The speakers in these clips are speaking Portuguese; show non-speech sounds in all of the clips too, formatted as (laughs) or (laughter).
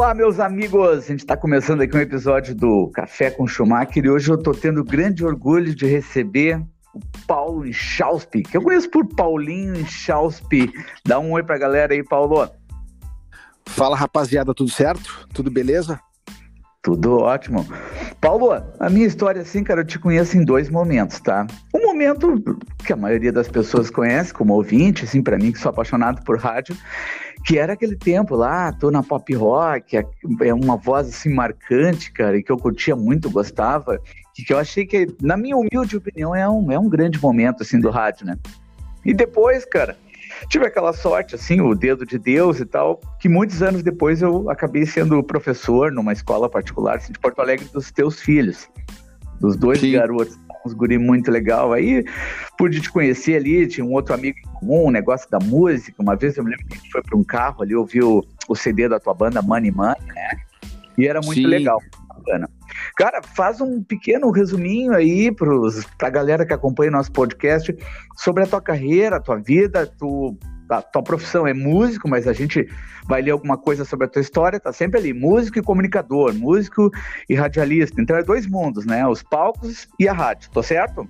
Olá, meus amigos! A gente está começando aqui um episódio do Café com Schumacher e hoje eu estou tendo grande orgulho de receber o Paulo Inchauspe, que eu conheço por Paulinho Inchauspe. Dá um oi pra galera aí, Paulo. Fala, rapaziada, tudo certo? Tudo beleza? Tudo ótimo. Paulo, a minha história, assim, cara, eu te conheço em dois momentos, tá? Um momento que a maioria das pessoas conhece como ouvinte, assim, para mim, que sou apaixonado por rádio, que era aquele tempo lá, tô na pop rock, é, é uma voz assim marcante, cara, e que eu curtia muito, gostava, e que eu achei que, na minha humilde opinião, é um, é um grande momento assim do rádio, né? E depois, cara, tive aquela sorte, assim, o dedo de Deus e tal, que muitos anos depois eu acabei sendo professor numa escola particular assim, de Porto Alegre dos teus filhos, dos dois Sim. garotos uns guri muito legal. Aí pude te conhecer ali, tinha um outro amigo em comum, um negócio da música. Uma vez eu me lembro que a gente foi para um carro ali, ouviu o, CD da tua banda Money Money, né? E era muito Sim. legal, bacana. Cara, faz um pequeno resuminho aí para a galera que acompanha o nosso podcast sobre a tua carreira, a tua vida, tu a tua profissão é músico, mas a gente vai ler alguma coisa sobre a tua história, tá sempre ali, músico e comunicador, músico e radialista. Então é dois mundos, né? Os palcos e a rádio, tô certo?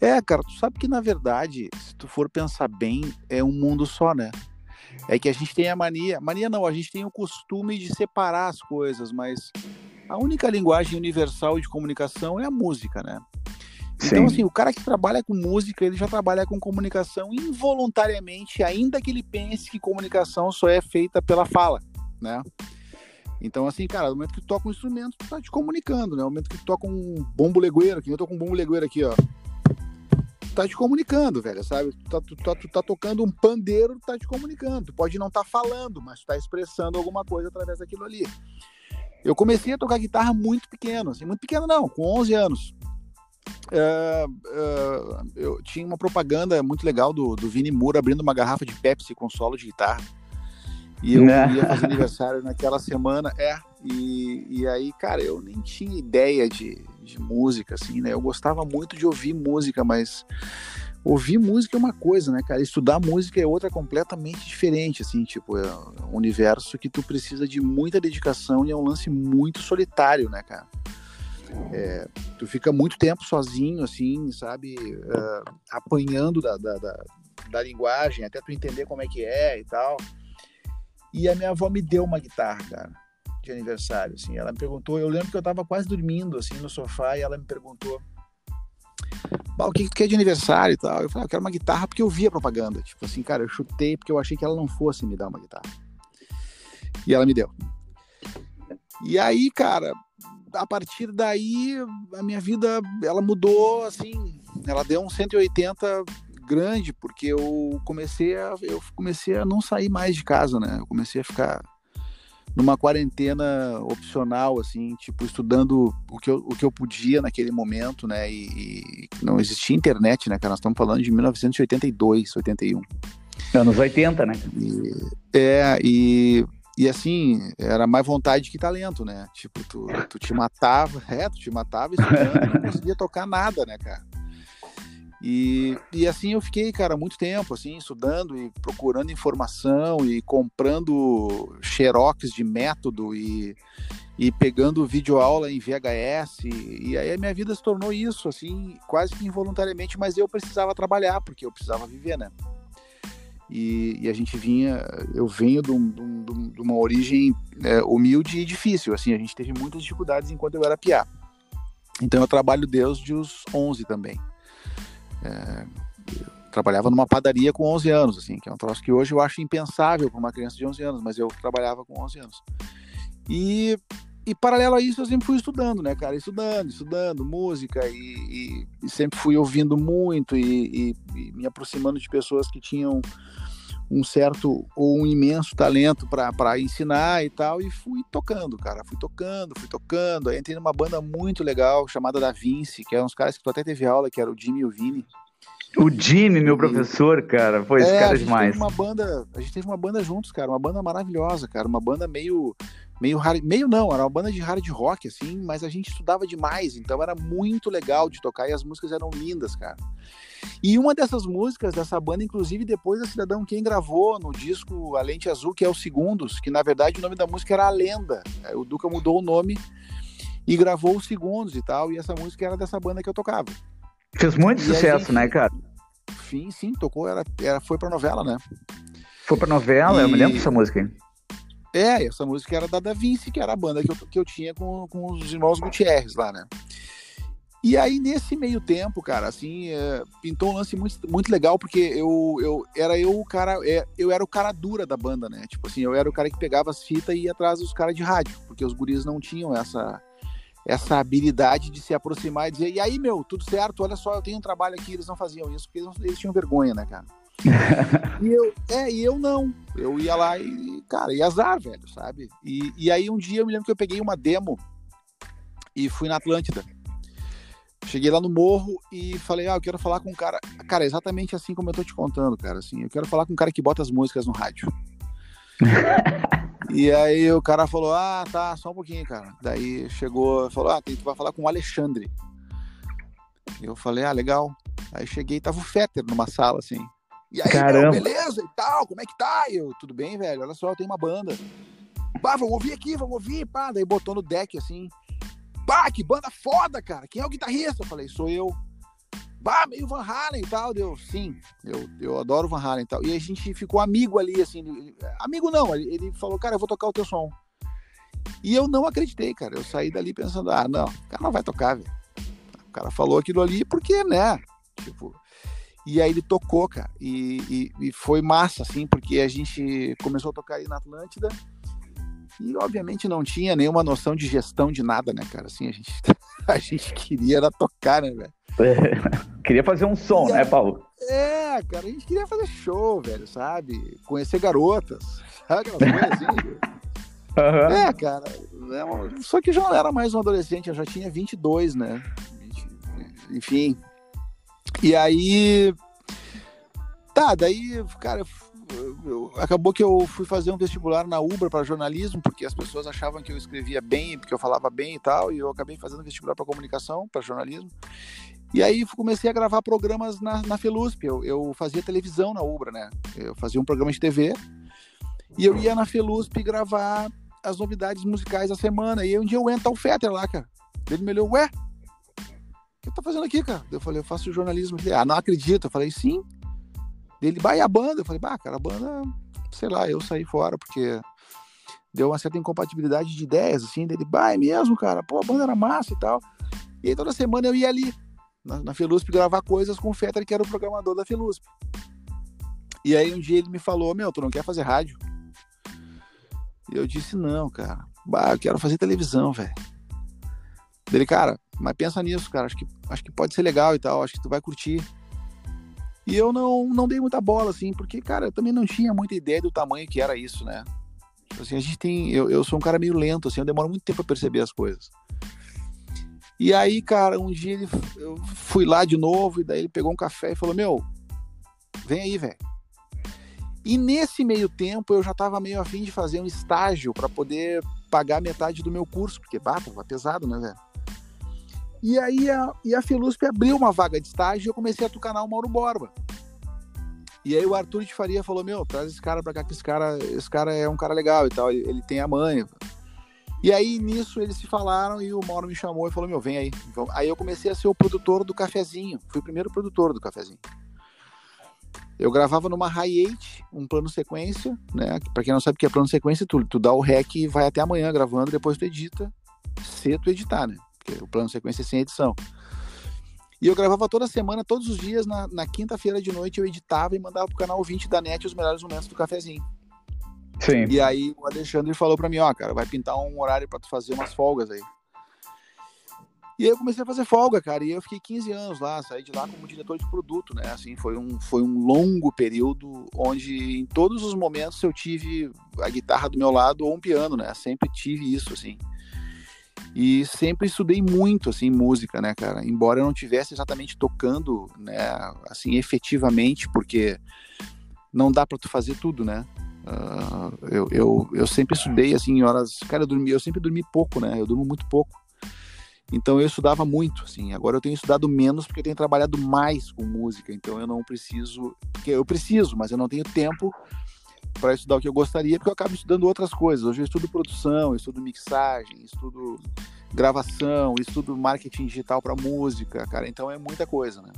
É, cara, tu sabe que na verdade, se tu for pensar bem, é um mundo só, né? É que a gente tem a mania, mania não, a gente tem o costume de separar as coisas, mas a única linguagem universal de comunicação é a música, né? Então, assim, o cara que trabalha com música, ele já trabalha com comunicação involuntariamente, ainda que ele pense que comunicação só é feita pela fala, né? Então, assim, cara, no momento que tu toca um instrumento, tu tá te comunicando, né? No momento que tu toca um bombo legueiro, que eu tô com um bombo legueiro aqui, ó. Tu tá te comunicando, velho, sabe? Tu tá, tu, tá, tu tá tocando um pandeiro, tu tá te comunicando. Tu pode não estar tá falando, mas tu tá expressando alguma coisa através daquilo ali. Eu comecei a tocar guitarra muito pequeno, assim, muito pequeno não, com 11 anos. Uh, uh, eu tinha uma propaganda muito legal do, do Vini Moura abrindo uma garrafa de Pepsi com solo de guitarra. E eu né? ia fazer aniversário naquela semana, é. E, e aí, cara, eu nem tinha ideia de, de música, assim, né? Eu gostava muito de ouvir música, mas ouvir música é uma coisa, né, cara? Estudar música é outra completamente diferente, assim, tipo, é um universo que tu precisa de muita dedicação e é um lance muito solitário, né, cara? É, tu fica muito tempo sozinho, assim, sabe, uh, apanhando da, da, da, da, linguagem, até tu entender como é que é e tal. E a minha avó me deu uma guitarra, cara, de aniversário, assim. Ela me perguntou, eu lembro que eu tava quase dormindo, assim, no sofá, e ela me perguntou, o que, que tu quer de aniversário e tal? Eu falei, ah, eu quero uma guitarra porque eu vi a propaganda. Tipo assim, cara, eu chutei porque eu achei que ela não fosse me dar uma guitarra. E ela me deu. E aí, cara, a partir daí a minha vida ela mudou assim, ela deu um 180 grande porque eu comecei a eu comecei a não sair mais de casa, né? Eu comecei a ficar numa quarentena opcional assim, tipo estudando o que eu, o que eu podia naquele momento, né? E, e não existia internet, né, cara? Nós estamos falando de 1982, 81. Anos 80, né? E, é, e e assim, era mais vontade que talento, né? Tipo, tu, tu te matava, (laughs) é, tu te matava estudando, não (laughs) conseguia tocar nada, né, cara? E, e assim eu fiquei, cara, muito tempo, assim, estudando e procurando informação e comprando xerox de método e, e pegando videoaula em VHS. E, e aí a minha vida se tornou isso, assim, quase que involuntariamente, mas eu precisava trabalhar, porque eu precisava viver, né? E, e, a gente vinha, eu venho de, um, de uma origem é, humilde e difícil, assim, a gente teve muitas dificuldades enquanto eu era piá. Então eu trabalho desde os 11 também. É, trabalhava numa padaria com 11 anos, assim, que é um troço que hoje eu acho impensável para uma criança de 11 anos, mas eu trabalhava com 11 anos. E, e paralelo a isso eu sempre fui estudando, né, cara, estudando, estudando música e, e, e sempre fui ouvindo muito e, e me aproximando de pessoas que tinham um certo ou um imenso talento para ensinar e tal, e fui tocando, cara, fui tocando, fui tocando. Aí entrei numa banda muito legal chamada Da Vinci, que é uns caras que tu até teve aula, que era o Jimmy e o Vini. O Jimmy, meu professor, cara, foi é, esse cara a demais. uma banda, a gente teve uma banda juntos, cara, uma banda maravilhosa, cara, uma banda meio meio hard, meio não, era uma banda de hard rock assim, mas a gente estudava demais, então era muito legal de tocar e as músicas eram lindas, cara. E uma dessas músicas dessa banda, inclusive, depois a Cidadão Quem gravou no disco A Lente Azul, que é o Segundos, que na verdade o nome da música era A Lenda. O Duca mudou o nome e gravou os Segundos e tal, e essa música era dessa banda que eu tocava. Fez muito e sucesso, gente, né, cara? Sim, sim, tocou, era, era, foi pra novela, né? Foi pra novela, e... eu me lembro dessa música, hein? É, essa música era da Da Vinci, que era a banda que eu, que eu tinha com, com os irmãos Gutierrez lá, né? E aí, nesse meio tempo, cara, assim, é, pintou um lance muito, muito legal, porque eu, eu era eu o cara, é, eu era o cara dura da banda, né? Tipo assim, eu era o cara que pegava as fitas e ia atrás dos caras de rádio, porque os guris não tinham essa, essa habilidade de se aproximar e dizer, e aí, meu, tudo certo, olha só, eu tenho um trabalho aqui, eles não faziam isso, porque eles, eles tinham vergonha, né, cara? (laughs) e eu, é, e eu não. Eu ia lá e, cara, e azar, velho, sabe? E, e aí um dia eu me lembro que eu peguei uma demo e fui na Atlântida. Cheguei lá no morro e falei, ah, eu quero falar com um cara. Cara, exatamente assim como eu tô te contando, cara. Assim, eu quero falar com um cara que bota as músicas no rádio. (laughs) e aí o cara falou, ah, tá, só um pouquinho, cara. Daí chegou, falou, ah, tu vai falar com o Alexandre. Eu falei, ah, legal. Aí cheguei, tava o Fetter numa sala, assim. E aí, Caramba. Meu, beleza e tal, como é que tá? E eu, tudo bem, velho? Olha só, eu tenho uma banda. Pá, vamos ouvir aqui, vamos ouvir, pá. Daí botou no deck assim. Pá, que banda foda, cara. Quem é o guitarrista? Eu falei, sou eu. Bah, meio Van Halen e tal. Deu, sim, eu, eu adoro Van Halen e tal. E a gente ficou amigo ali, assim. Amigo não, ele falou, cara, eu vou tocar o teu som. E eu não acreditei, cara. Eu saí dali pensando, ah, não, o cara não vai tocar, velho. O cara falou aquilo ali porque, né? Tipo, e aí ele tocou, cara. E, e, e, foi massa, assim, porque a gente começou a tocar aí na Atlântida. E obviamente não tinha nenhuma noção de gestão de nada, né, cara? Assim, a gente, (laughs) a gente queria era tocar, né, velho? É, (laughs) queria fazer um som, e, né, Paulo? É, cara, a gente queria fazer show, velho, sabe? Conhecer garotas, sabe assim? (laughs) Uhum. É, cara. É só que já não era mais um adolescente, eu já tinha 22, né? Enfim, e aí. Tá, daí, cara, eu, acabou que eu fui fazer um vestibular na Ubra para jornalismo, porque as pessoas achavam que eu escrevia bem, porque eu falava bem e tal, e eu acabei fazendo vestibular para comunicação, para jornalismo. E aí comecei a gravar programas na, na Felusp. Eu, eu fazia televisão na Ubra, né? Eu fazia um programa de TV e eu ia na Felusp gravar as novidades musicais da semana. E aí um dia eu entro o Fetter lá, cara. Ele me olhou, ué, que tá fazendo aqui, cara? Eu falei, eu faço jornalismo. Ele, ah, não acredito. Eu falei, sim. Ele, bah, e a banda? Eu falei, bah, cara, a banda, sei lá, eu saí fora, porque deu uma certa incompatibilidade de ideias, assim, dele, bah, é mesmo, cara, pô, a banda era massa e tal. E aí toda semana eu ia ali, na, na Felusp, gravar coisas com o Fetter, que era o programador da Felusp. E aí um dia ele me falou, meu, tu não quer fazer rádio? E eu disse, não, cara, bah, eu quero fazer televisão, velho. Dele, cara, mas pensa nisso, cara. Acho que, acho que pode ser legal e tal. Acho que tu vai curtir. E eu não, não dei muita bola, assim, porque, cara, eu também não tinha muita ideia do tamanho que era isso, né? Tipo assim, a gente tem. Eu, eu sou um cara meio lento, assim, eu demoro muito tempo pra perceber as coisas. E aí, cara, um dia ele, eu fui lá de novo, e daí ele pegou um café e falou: Meu, vem aí, velho. E nesse meio tempo eu já tava meio afim de fazer um estágio para poder pagar metade do meu curso, porque, bah, tava pesado, né, velho? E aí a, e a Filusp abriu uma vaga de estágio e eu comecei a tucanar o Mauro Borba. E aí o Arthur de Faria falou, meu, traz esse cara pra cá, que esse cara, esse cara é um cara legal e tal, ele, ele tem a mãe. E aí nisso eles se falaram e o Mauro me chamou e falou, meu, vem aí. Aí eu comecei a ser o produtor do cafezinho, fui o primeiro produtor do cafezinho. Eu gravava numa Hi8, um plano sequência, né? Pra quem não sabe o que é plano sequência, tu, tu dá o rec e vai até amanhã gravando, depois tu edita, cedo tu editar, né? Porque o plano sequência é sem edição. E eu gravava toda semana, todos os dias, na, na quinta-feira de noite, eu editava e mandava pro canal 20 da NET os melhores momentos do cafezinho. Sim. E aí o Alexandre falou para mim, ó, cara, vai pintar um horário para tu fazer umas folgas aí. E aí eu comecei a fazer folga, cara, e eu fiquei 15 anos lá, saí de lá como diretor de produto, né? Assim, foi um, foi um longo período onde em todos os momentos eu tive a guitarra do meu lado ou um piano, né? Sempre tive isso, assim. E sempre estudei muito, assim, música, né, cara? Embora eu não tivesse exatamente tocando, né, assim, efetivamente, porque não dá para tu fazer tudo, né? Uh, eu, eu, eu sempre estudei, assim, em horas... Cara, eu, dormi, eu sempre dormi pouco, né? Eu durmo muito pouco. Então eu estudava muito, assim. Agora eu tenho estudado menos porque eu tenho trabalhado mais com música. Então eu não preciso, porque eu preciso, mas eu não tenho tempo para estudar o que eu gostaria, porque eu acabo estudando outras coisas. Hoje eu estudo produção, eu estudo mixagem, estudo gravação, estudo marketing digital para música, cara. Então é muita coisa, né?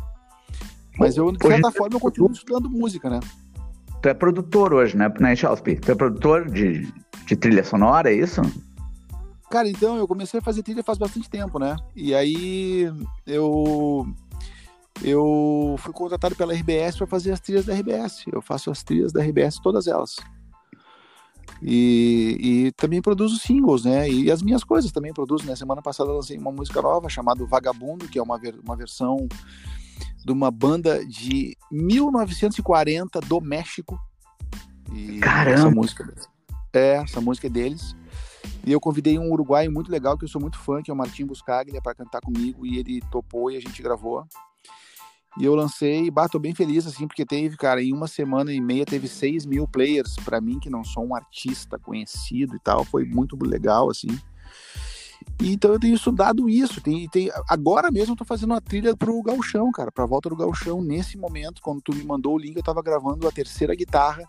Mas eu, de certa hoje, forma, eu continuo estudando música, né? Tu é produtor hoje, né, né Chalspi? Tu é produtor de, de trilha sonora, é isso? Cara, então eu comecei a fazer trilha faz bastante tempo, né? E aí eu eu fui contratado pela RBS para fazer as trilhas da RBS. Eu faço as trilhas da RBS, todas elas. E, e, também produzo singles, né? E as minhas coisas também produzo, né? Semana passada lancei uma música nova chamada Vagabundo, que é uma, ver, uma versão de uma banda de 1940 do México. E Caramba! Essa música, é, essa música é deles. E eu convidei um uruguaio muito legal, que eu sou muito fã, que é o Martim Buscaglia, para cantar comigo, e ele topou e a gente gravou. E eu lancei, tô bem feliz, assim, porque teve, cara, em uma semana e meia teve 6 mil players, para mim, que não sou um artista conhecido e tal, foi muito legal, assim. E, então eu tenho estudado isso, tem, tem, agora mesmo eu tô fazendo uma trilha pro Galchão, cara, pra volta do Galchão, nesse momento, quando tu me mandou o link, eu tava gravando a terceira guitarra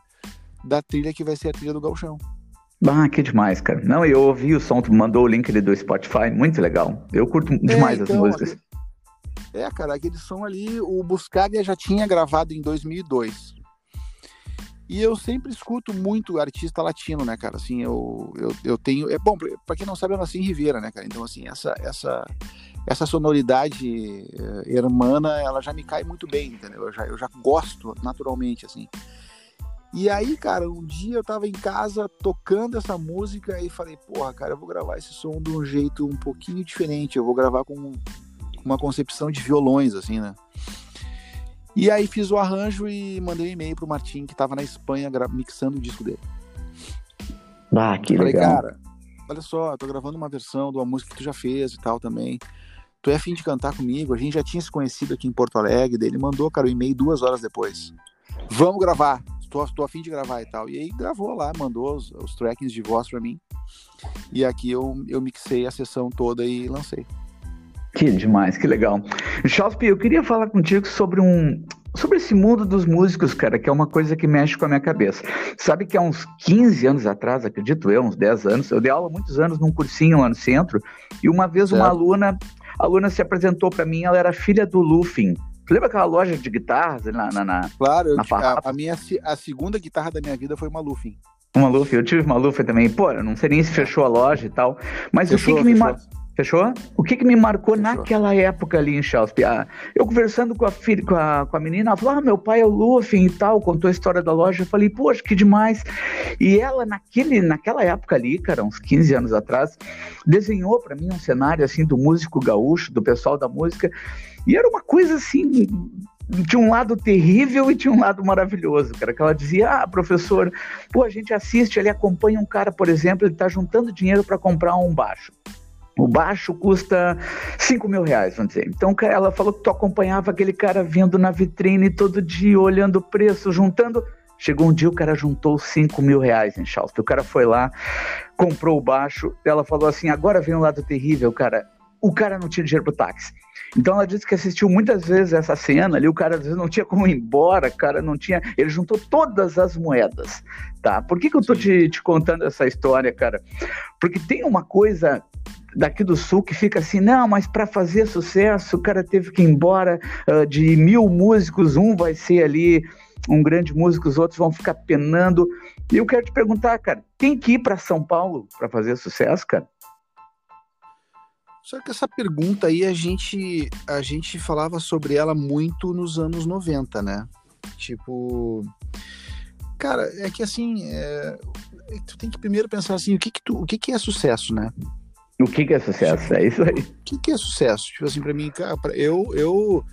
da trilha que vai ser a trilha do Galchão. Ah, que demais, cara. Não, eu ouvi o som, tu mandou o link ali do Spotify, muito legal. Eu curto é, demais então, as músicas. É, cara, aquele som ali, o Buscaria já tinha gravado em 2002. E eu sempre escuto muito artista latino, né, cara? Assim, eu, eu, eu tenho. É bom, para quem não sabe, eu nasci em Ribeira, né, cara? Então, assim, essa, essa, essa sonoridade uh, hermana, ela já me cai muito bem, entendeu? Eu já, eu já gosto naturalmente, assim. E aí, cara, um dia eu tava em casa tocando essa música e falei, porra, cara, eu vou gravar esse som de um jeito um pouquinho diferente. Eu vou gravar com uma concepção de violões, assim, né? E aí fiz o arranjo e mandei um e-mail pro Martim, que tava na Espanha mixando o disco dele. Ah, que Falei, legal. cara, olha só, eu tô gravando uma versão de uma música que tu já fez e tal também. Tu é afim de cantar comigo? A gente já tinha se conhecido aqui em Porto Alegre. Ele mandou, cara, o e-mail duas horas depois. Vamos gravar. Tô, tô afim de gravar e tal. E aí gravou lá, mandou os, os trackings de voz pra mim. E aqui eu, eu mixei a sessão toda e lancei. Que demais, que legal. Chauspi, eu queria falar contigo sobre um, sobre esse mundo dos músicos, cara, que é uma coisa que mexe com a minha cabeça. Sabe que há uns 15 anos atrás, acredito eu, uns 10 anos, eu dei aula muitos anos num cursinho lá no centro, e uma vez certo. uma aluna, a aluna se apresentou para mim, ela era filha do Lufin. Tu lembra aquela loja de guitarras na, na, na Claro, na a, a, minha a segunda guitarra da minha vida foi uma Lufin. Uma Lufin, eu tive uma Lufin também. Pô, eu não sei nem se fechou a loja e tal, mas fechou, o que, que me marcou Fechou? O que, que me marcou Fechou. naquela época ali em Chelsea? Ah, eu conversando com a, filha, com a, com a menina, ela falou: Ah, meu pai é o Luffy e tal, contou a história da loja. Eu falei: Poxa, que demais. E ela, naquele, naquela época ali, cara, uns 15 anos atrás, desenhou para mim um cenário assim do músico gaúcho, do pessoal da música. E era uma coisa assim tinha um lado terrível e tinha um lado maravilhoso, cara. Que ela dizia, ah, professor, pô, a gente assiste, ele acompanha um cara, por exemplo, ele está juntando dinheiro para comprar um baixo. O baixo custa 5 mil reais, vamos dizer. Então ela falou que tu acompanhava aquele cara vindo na vitrine todo dia, olhando o preço, juntando. Chegou um dia, o cara juntou 5 mil reais em Charleston. O cara foi lá, comprou o baixo. Ela falou assim: agora vem um lado terrível, cara. O cara não tinha dinheiro pro táxi. Então ela disse que assistiu muitas vezes essa cena ali, o cara às vezes não tinha como ir embora, o cara não tinha. Ele juntou todas as moedas, tá? Por que, que eu tô te, te contando essa história, cara? Porque tem uma coisa daqui do sul que fica assim, não, mas para fazer sucesso o cara teve que ir embora uh, de mil músicos, um vai ser ali um grande músico, os outros vão ficar penando. E eu quero te perguntar, cara, tem que ir para São Paulo para fazer sucesso, cara? Só que essa pergunta aí a gente a gente falava sobre ela muito nos anos 90, né? Tipo, cara, é que assim, é, tu tem que primeiro pensar assim, o que que, tu, o que que é sucesso, né? O que, que é sucesso? É isso aí. O que, que é sucesso? Tipo assim, para mim, cara, eu, eu,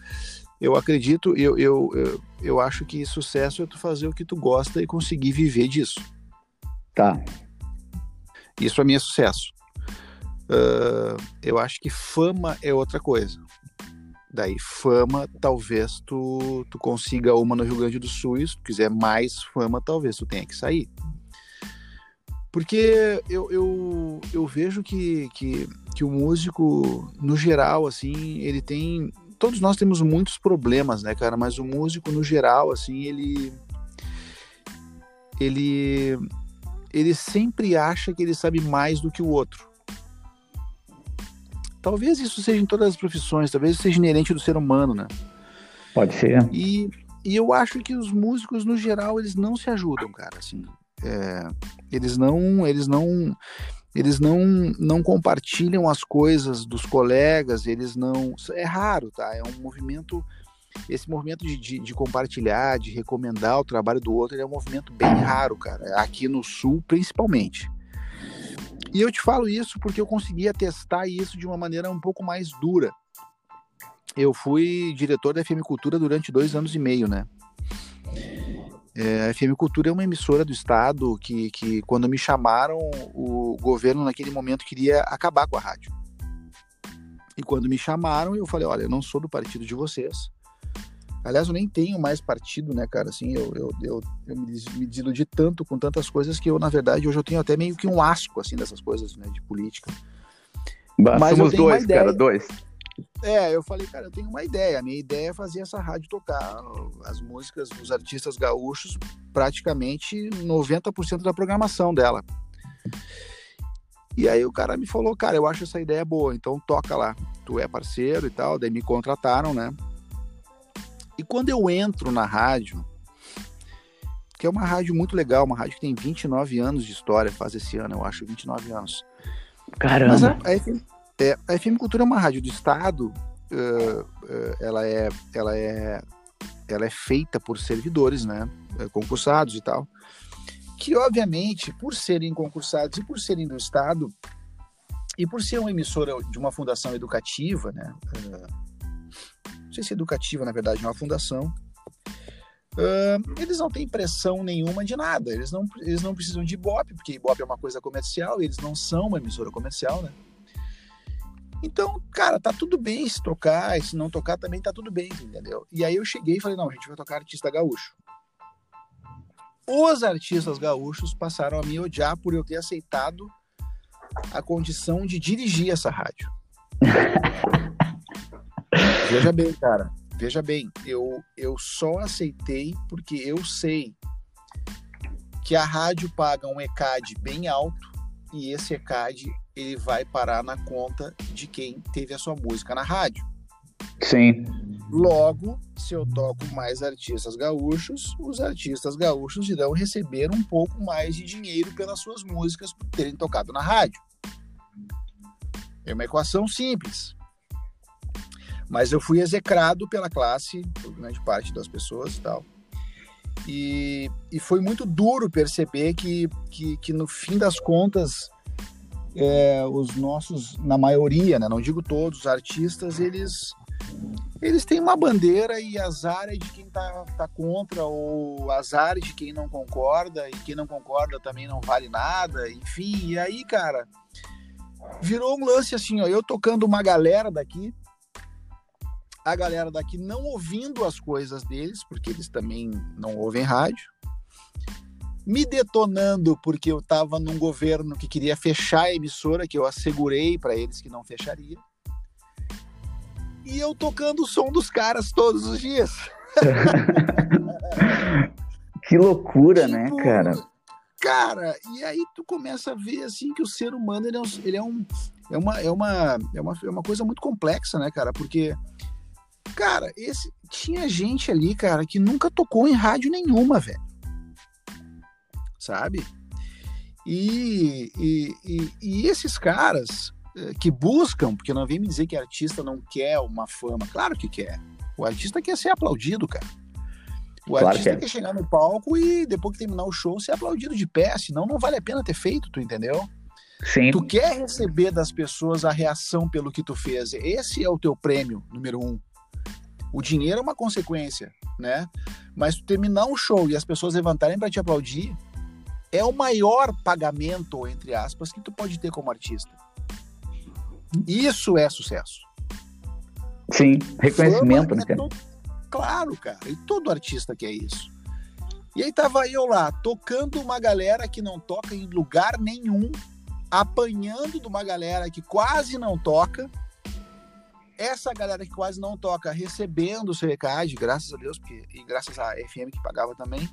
eu acredito, eu, eu, eu, eu acho que sucesso é tu fazer o que tu gosta e conseguir viver disso. Tá. Isso para mim é sucesso. Uh, eu acho que fama é outra coisa. Daí, fama, talvez tu, tu consiga uma no Rio Grande do Sul, e se tu quiser mais fama, talvez tu tenha que sair. Porque eu, eu, eu vejo que, que, que o músico, no geral, assim, ele tem. Todos nós temos muitos problemas, né, cara? Mas o músico, no geral, assim, ele. Ele. Ele sempre acha que ele sabe mais do que o outro. Talvez isso seja em todas as profissões, talvez isso seja inerente do ser humano, né? Pode ser. E, e eu acho que os músicos, no geral, eles não se ajudam, cara, assim. É, eles não, eles não, eles não, não compartilham as coisas dos colegas, eles não, é raro, tá? É um movimento, esse movimento de, de, de compartilhar, de recomendar o trabalho do outro, é um movimento bem raro, cara, aqui no Sul, principalmente. E eu te falo isso porque eu consegui testar isso de uma maneira um pouco mais dura. Eu fui diretor da FM Cultura durante dois anos e meio, né? É, a FM Cultura é uma emissora do Estado que, que, quando me chamaram, o governo naquele momento queria acabar com a rádio. E quando me chamaram, eu falei: olha, eu não sou do partido de vocês. Aliás, eu nem tenho mais partido, né, cara? Assim, eu, eu, eu, eu me, me desiludi tanto com tantas coisas que eu, na verdade, hoje eu tenho até meio que um asco, assim, dessas coisas, né, de política. Bah, Mas somos dois, cara, dois. É, eu falei, cara, eu tenho uma ideia. A minha ideia é fazer essa rádio tocar as músicas dos artistas gaúchos, praticamente 90% da programação dela. E aí o cara me falou, cara, eu acho essa ideia boa, então toca lá. Tu é parceiro e tal, daí me contrataram, né? E quando eu entro na rádio, que é uma rádio muito legal, uma rádio que tem 29 anos de história, faz esse ano, eu acho, 29 anos. Caramba! Mas a, a, é, a FM Cultura é uma rádio do Estado, uh, uh, ela, é, ela, é, ela é feita por servidores, né, eh, concursados e tal, que obviamente, por serem concursados e por serem do Estado, e por ser uma emissora de uma fundação educativa, né, uh, não sei se é educativa, na verdade, é uma fundação, Uh, eles não têm pressão nenhuma de nada, eles não, eles não precisam de Ibope, porque Ibope é uma coisa comercial, eles não são uma emissora comercial, né? Então, cara, tá tudo bem se tocar, e se não tocar também tá tudo bem, entendeu? E aí eu cheguei e falei, não, a gente vai tocar artista gaúcho. Os artistas gaúchos passaram a me odiar por eu ter aceitado a condição de dirigir essa rádio. (laughs) Veja bem, cara. Veja bem, eu, eu só aceitei porque eu sei que a rádio paga um ECAD bem alto e esse ECAD ele vai parar na conta de quem teve a sua música na rádio. Sim. Logo, se eu toco mais artistas gaúchos, os artistas gaúchos irão receber um pouco mais de dinheiro pelas suas músicas por terem tocado na rádio. É uma equação simples. Mas eu fui execrado pela classe, por grande parte das pessoas e tal. E, e foi muito duro perceber que, que, que no fim das contas, é, os nossos, na maioria, né, não digo todos, os artistas, eles eles têm uma bandeira e azar é de quem tá, tá contra, ou azar é de quem não concorda, e quem não concorda também não vale nada, enfim, e aí, cara, virou um lance assim, ó, eu tocando uma galera daqui, a galera daqui não ouvindo as coisas deles, porque eles também não ouvem rádio, me detonando porque eu estava num governo que queria fechar a emissora, que eu assegurei para eles que não fecharia. E eu tocando o som dos caras todos os dias. (laughs) que loucura, né, tipo, né, cara? Cara, e aí tu começa a ver assim que o ser humano ele é, um, ele é, um, é, uma, é, uma, é, uma, é uma coisa muito complexa, né, cara? Porque, cara, esse, tinha gente ali, cara, que nunca tocou em rádio nenhuma, velho sabe? E, e, e, e esses caras eh, que buscam, porque não vem me dizer que artista não quer uma fama, claro que quer. O artista quer ser aplaudido, cara. O claro artista que é. quer chegar no palco e depois que terminar o show ser aplaudido de pé, senão não vale a pena ter feito, tu entendeu? Sim. Tu quer receber das pessoas a reação pelo que tu fez. Esse é o teu prêmio número um. O dinheiro é uma consequência, né? Mas tu terminar um show e as pessoas levantarem para te aplaudir, é o maior pagamento, entre aspas, que tu pode ter como artista. Isso é sucesso. Sim, reconhecimento, né, cara? Todo... Claro, cara. E todo artista quer isso. E aí tava eu lá, tocando uma galera que não toca em lugar nenhum, apanhando de uma galera que quase não toca. Essa galera que quase não toca recebendo o seu recado, graças a Deus, porque, e graças à FM que pagava também.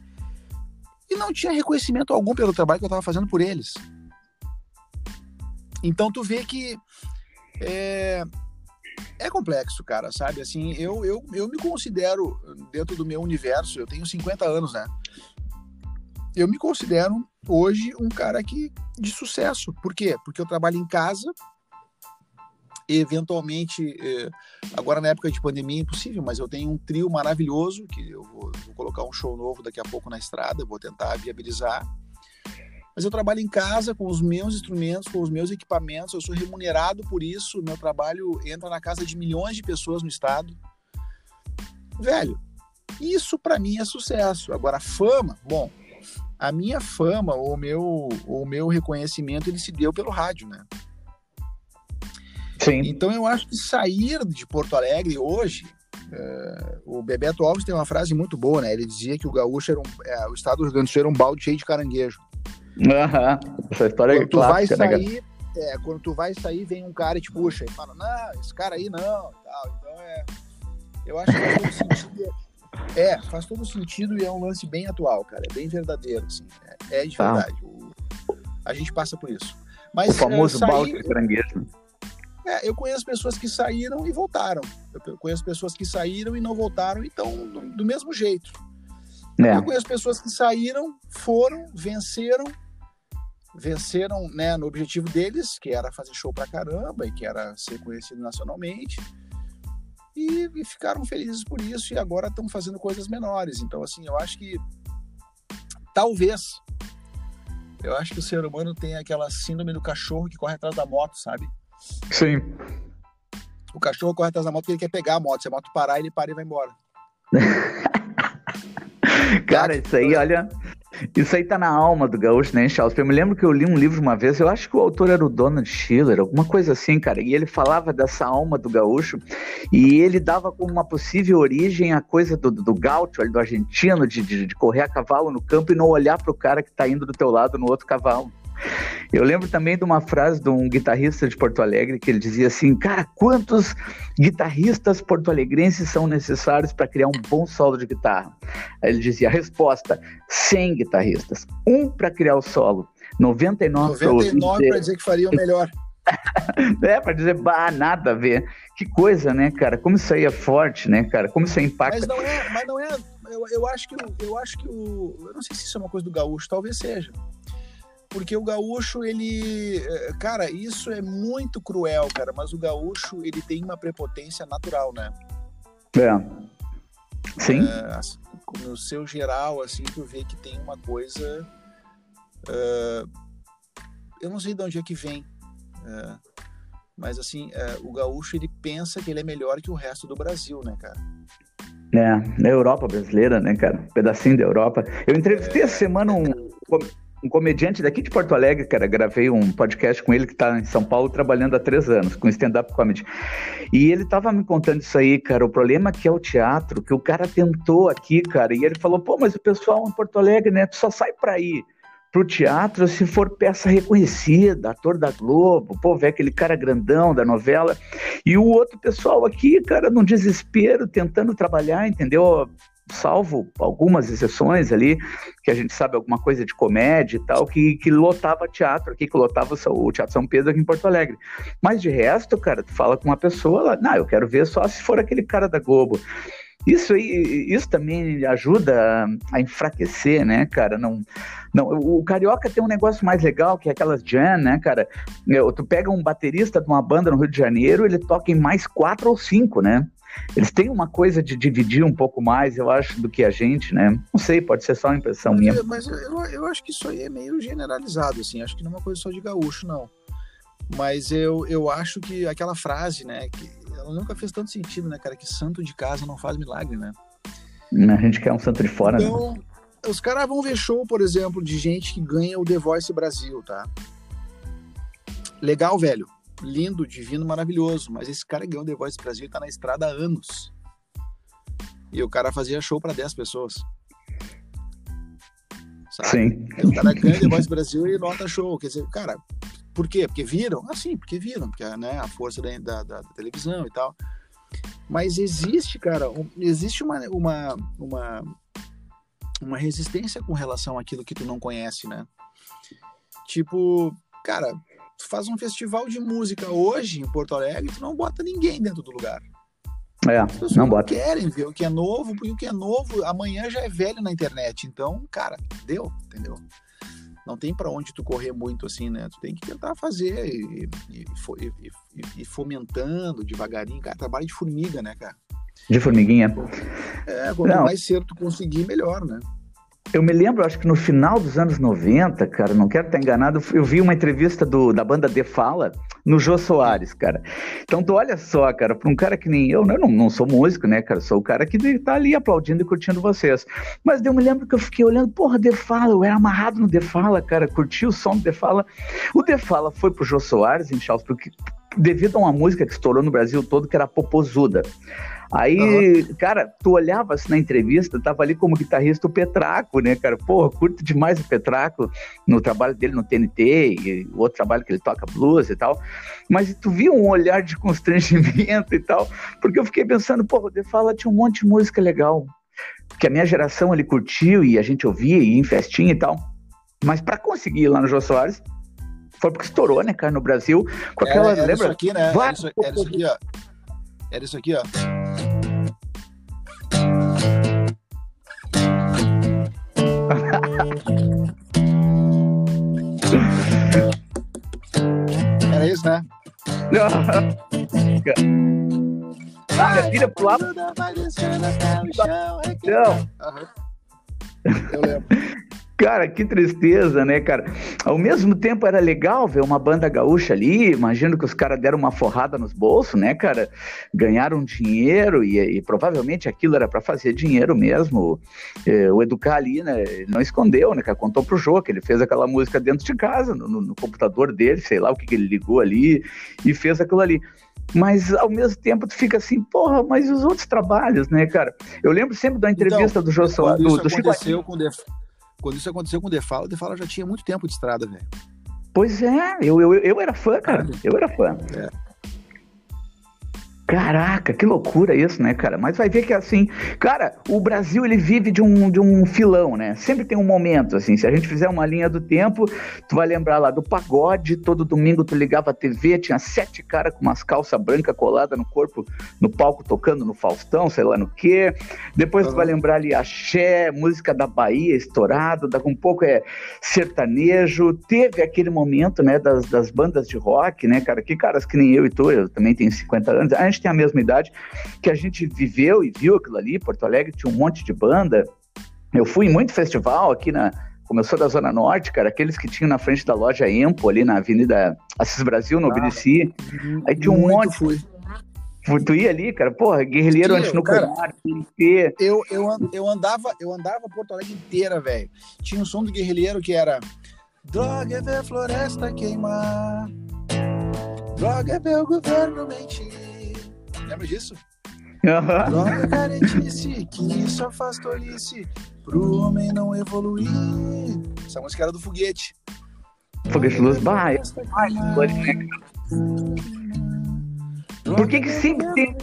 E não tinha reconhecimento algum pelo trabalho que eu estava fazendo por eles. Então tu vê que é, é complexo, cara, sabe? Assim, eu, eu, eu me considero, dentro do meu universo, eu tenho 50 anos, né? Eu me considero hoje um cara que, de sucesso. Por quê? Porque eu trabalho em casa, eventualmente, eh, agora na época de pandemia é impossível, mas eu tenho um trio maravilhoso, que eu vou, vou colocar um show novo daqui a pouco na estrada, vou tentar viabilizar mas eu trabalho em casa com os meus instrumentos, com os meus equipamentos, eu sou remunerado por isso, meu trabalho entra na casa de milhões de pessoas no estado. Velho, isso para mim é sucesso. Agora, fama, bom, a minha fama, ou o meu, o meu reconhecimento, ele se deu pelo rádio, né? Sim. Então eu acho que sair de Porto Alegre hoje, é, o Bebeto Alves tem uma frase muito boa, né? Ele dizia que o gaúcho era um, é, o estado do Rio Grande do Sul era um balde cheio de caranguejo. Uhum. Essa história quando é clássica, tu vai né, sair, é, quando tu vai sair, vem um cara e te puxa e fala, não, esse cara aí não, tal. Então é. Eu acho que faz todo sentido. É, faz todo sentido e é um lance bem atual, cara. É bem verdadeiro, assim. É, é de tá. verdade. O, a gente passa por isso. Mas, o famoso é, sair, balde de caranguejo. É, eu conheço pessoas que saíram e voltaram. Eu conheço pessoas que saíram e não voltaram e estão do, do mesmo jeito. É. Eu conheço pessoas que saíram, foram, venceram venceram né, no objetivo deles, que era fazer show pra caramba e que era ser conhecido nacionalmente. E, e ficaram felizes por isso e agora estão fazendo coisas menores. Então, assim, eu acho que talvez eu acho que o ser humano tem aquela síndrome do cachorro que corre atrás da moto, sabe? Sim. O cachorro corre atrás da moto porque ele quer pegar a moto. Se a moto parar, ele para e vai embora. (laughs) Cara, isso aí, olha, isso aí tá na alma do gaúcho, né, Charles? Eu me lembro que eu li um livro uma vez, eu acho que o autor era o Donald Schiller, alguma coisa assim, cara, e ele falava dessa alma do gaúcho e ele dava como uma possível origem a coisa do, do, gaúcho, do argentino, de, de, de correr a cavalo no campo e não olhar para o cara que tá indo do teu lado no outro cavalo. Eu lembro também de uma frase de um guitarrista de Porto Alegre que ele dizia assim: Cara, quantos guitarristas porto-alegrenses são necessários para criar um bom solo de guitarra? Aí ele dizia: a resposta: 100 guitarristas. Um para criar o solo, 99 para dizer que fariam melhor. (laughs) é, para dizer, bah, nada a ver. Que coisa, né, cara? Como isso aí é forte, né, cara? Como isso aí impacta. Mas não é, mas não é eu, eu acho que eu acho que o. Eu não sei se isso é uma coisa do gaúcho, talvez seja porque o gaúcho, ele. Eh, cara, isso é muito cruel, cara, mas o gaúcho, ele tem uma prepotência natural, né? É. Sim. É, no seu geral, assim, tu vê que tem uma coisa. Uh, eu não sei de onde é que vem. Uh, mas assim, uh, o gaúcho ele pensa que ele é melhor que o resto do Brasil, né, cara? É, na Europa brasileira, né, cara? Um pedacinho da Europa. Eu entrevistei é... essa semana um (laughs) um comediante daqui de Porto Alegre, cara, gravei um podcast com ele que está em São Paulo trabalhando há três anos com stand-up comedy. E ele tava me contando isso aí, cara, o problema que é o teatro, que o cara tentou aqui, cara, e ele falou, pô, mas o pessoal em Porto Alegre, né, só sai para ir pro teatro se for peça reconhecida, ator da Globo, pô, vê aquele cara grandão da novela, e o outro pessoal aqui, cara, num desespero, tentando trabalhar, entendeu? Salvo algumas exceções ali, que a gente sabe alguma coisa de comédia e tal, que, que lotava teatro aqui, que lotava o Teatro São Pedro aqui em Porto Alegre. Mas de resto, cara, tu fala com uma pessoa lá, não, eu quero ver só se for aquele cara da Globo. Isso aí, isso também ajuda a enfraquecer, né, cara? Não, não, o carioca tem um negócio mais legal que é aquelas jam, né, cara? Tu pega um baterista de uma banda no Rio de Janeiro, ele toca em mais quatro ou cinco, né? Eles têm uma coisa de dividir um pouco mais, eu acho, do que a gente, né? Não sei, pode ser só uma impressão mas, minha. Mas eu, eu acho que isso aí é meio generalizado, assim. Acho que não é uma coisa só de gaúcho, não. Mas eu, eu acho que aquela frase, né? Que ela nunca fez tanto sentido, né, cara? Que santo de casa não faz milagre, né? A gente quer um santo de fora, né? então, né? Os caras vão ver show, por exemplo, de gente que ganha o The Voice Brasil, tá? Legal, velho lindo, divino, maravilhoso. Mas esse cara ganhou The Voice Brasil e tá na estrada há anos. E o cara fazia show para 10 pessoas. sabe? Sim. O cara ganha The Voice Brasil e nota show. Quer dizer, cara, por quê? Porque viram? Ah, sim, porque viram, porque né, a força da, da, da, televisão e tal. Mas existe, cara, um, existe uma, uma, uma, uma resistência com relação àquilo que tu não conhece, né? Tipo, cara, tu faz um festival de música hoje em Porto Alegre, tu não bota ninguém dentro do lugar. É, As pessoas não bota. querem ver o que é novo, porque o que é novo amanhã já é velho na internet. Então, cara, deu, entendeu? Não tem para onde tu correr muito assim, né? Tu tem que tentar fazer e, e, e, e fomentando devagarinho. Cara, trabalho de formiga, né, cara? De formiguinha. É, quanto não. mais cedo tu conseguir, melhor, né? Eu me lembro, acho que no final dos anos 90, cara, não quero estar enganado, eu vi uma entrevista do, da banda De Fala no Jô Soares, cara. Então, tu olha só, cara, para um cara que nem eu, né, eu não, não sou músico, né, cara, sou o cara que tá ali aplaudindo e curtindo vocês. Mas eu me lembro que eu fiquei olhando, porra, De Fala, eu era amarrado no De Fala, cara, curti o som do De Fala. O De Fala foi pro Jô Soares em Charles, porque devido a uma música que estourou no Brasil todo, que era Popozuda. Aí, uhum. cara, tu olhava assim na entrevista, tava ali como guitarrista o Petraco, né, cara? Porra, curto demais o Petraco no trabalho dele no TNT e o outro trabalho que ele toca blues e tal. Mas tu viu um olhar de constrangimento (laughs) e tal, porque eu fiquei pensando, porra, o The Fala tinha um monte de música legal, que a minha geração ele curtiu e a gente ouvia e ia em festinha e tal. Mas para conseguir ir lá no Jô Soares, foi porque estourou, né, cara, no Brasil, com aquela, era, era lembra? Isso aqui, né? Era isso, era isso aqui, ó. Era isso aqui, ó. Era isso, né? Minha filha pulava. Não. Eu lembro. Cara, que tristeza, né, cara? Ao mesmo tempo era legal ver uma banda gaúcha ali, imagino que os caras deram uma forrada nos bolsos, né, cara? Ganharam dinheiro e, e provavelmente aquilo era para fazer dinheiro mesmo. É, o Educar ali, né, não escondeu, né, cara? Contou pro Jô que ele fez aquela música dentro de casa, no, no computador dele, sei lá o que, que ele ligou ali e fez aquilo ali mas ao mesmo tempo tu fica assim, porra, mas os outros trabalhos, né, cara? Eu lembro sempre da entrevista então, do Jô Soares, do, do Chico com quando isso aconteceu com o Defala, o Defala já tinha muito tempo de estrada, velho. Pois é, eu, eu, eu era fã, cara. Eu era fã. É. Caraca, que loucura isso, né, cara? Mas vai ver que assim, cara, o Brasil ele vive de um, de um filão, né? Sempre tem um momento, assim. Se a gente fizer uma linha do tempo, tu vai lembrar lá do pagode, todo domingo tu ligava a TV, tinha sete caras com umas calças brancas coladas no corpo, no palco tocando no Faustão, sei lá no quê. Depois uhum. tu vai lembrar ali axé, música da Bahia estourado, daqui um pouco é sertanejo. Teve aquele momento, né, das, das bandas de rock, né, cara? Que caras que nem eu e tu, eu também tenho 50 anos. A gente gente tem a mesma idade, que a gente viveu e viu aquilo ali. Porto Alegre tinha um monte de banda. Eu fui em muito festival aqui na. Começou da Zona Norte, cara, aqueles que tinham na frente da loja Empo, ali na Avenida Assis Brasil, no ah, Obedeci. Aí tinha um monte. Fui. Tu ia ali, cara, porra, guerrilheiro antinuclear, eu, eu, eu andava, eu andava Porto Alegre inteira, velho. Tinha um som do guerrilheiro que era Droga é ver floresta queimar, droga é ver o governo mentir. Lembra disso? Uhum. Droga caretice, que só faz tolice pro homem não evoluir. Essa música era do Foguete. Foguete Luz Baia. Por que que sempre tem...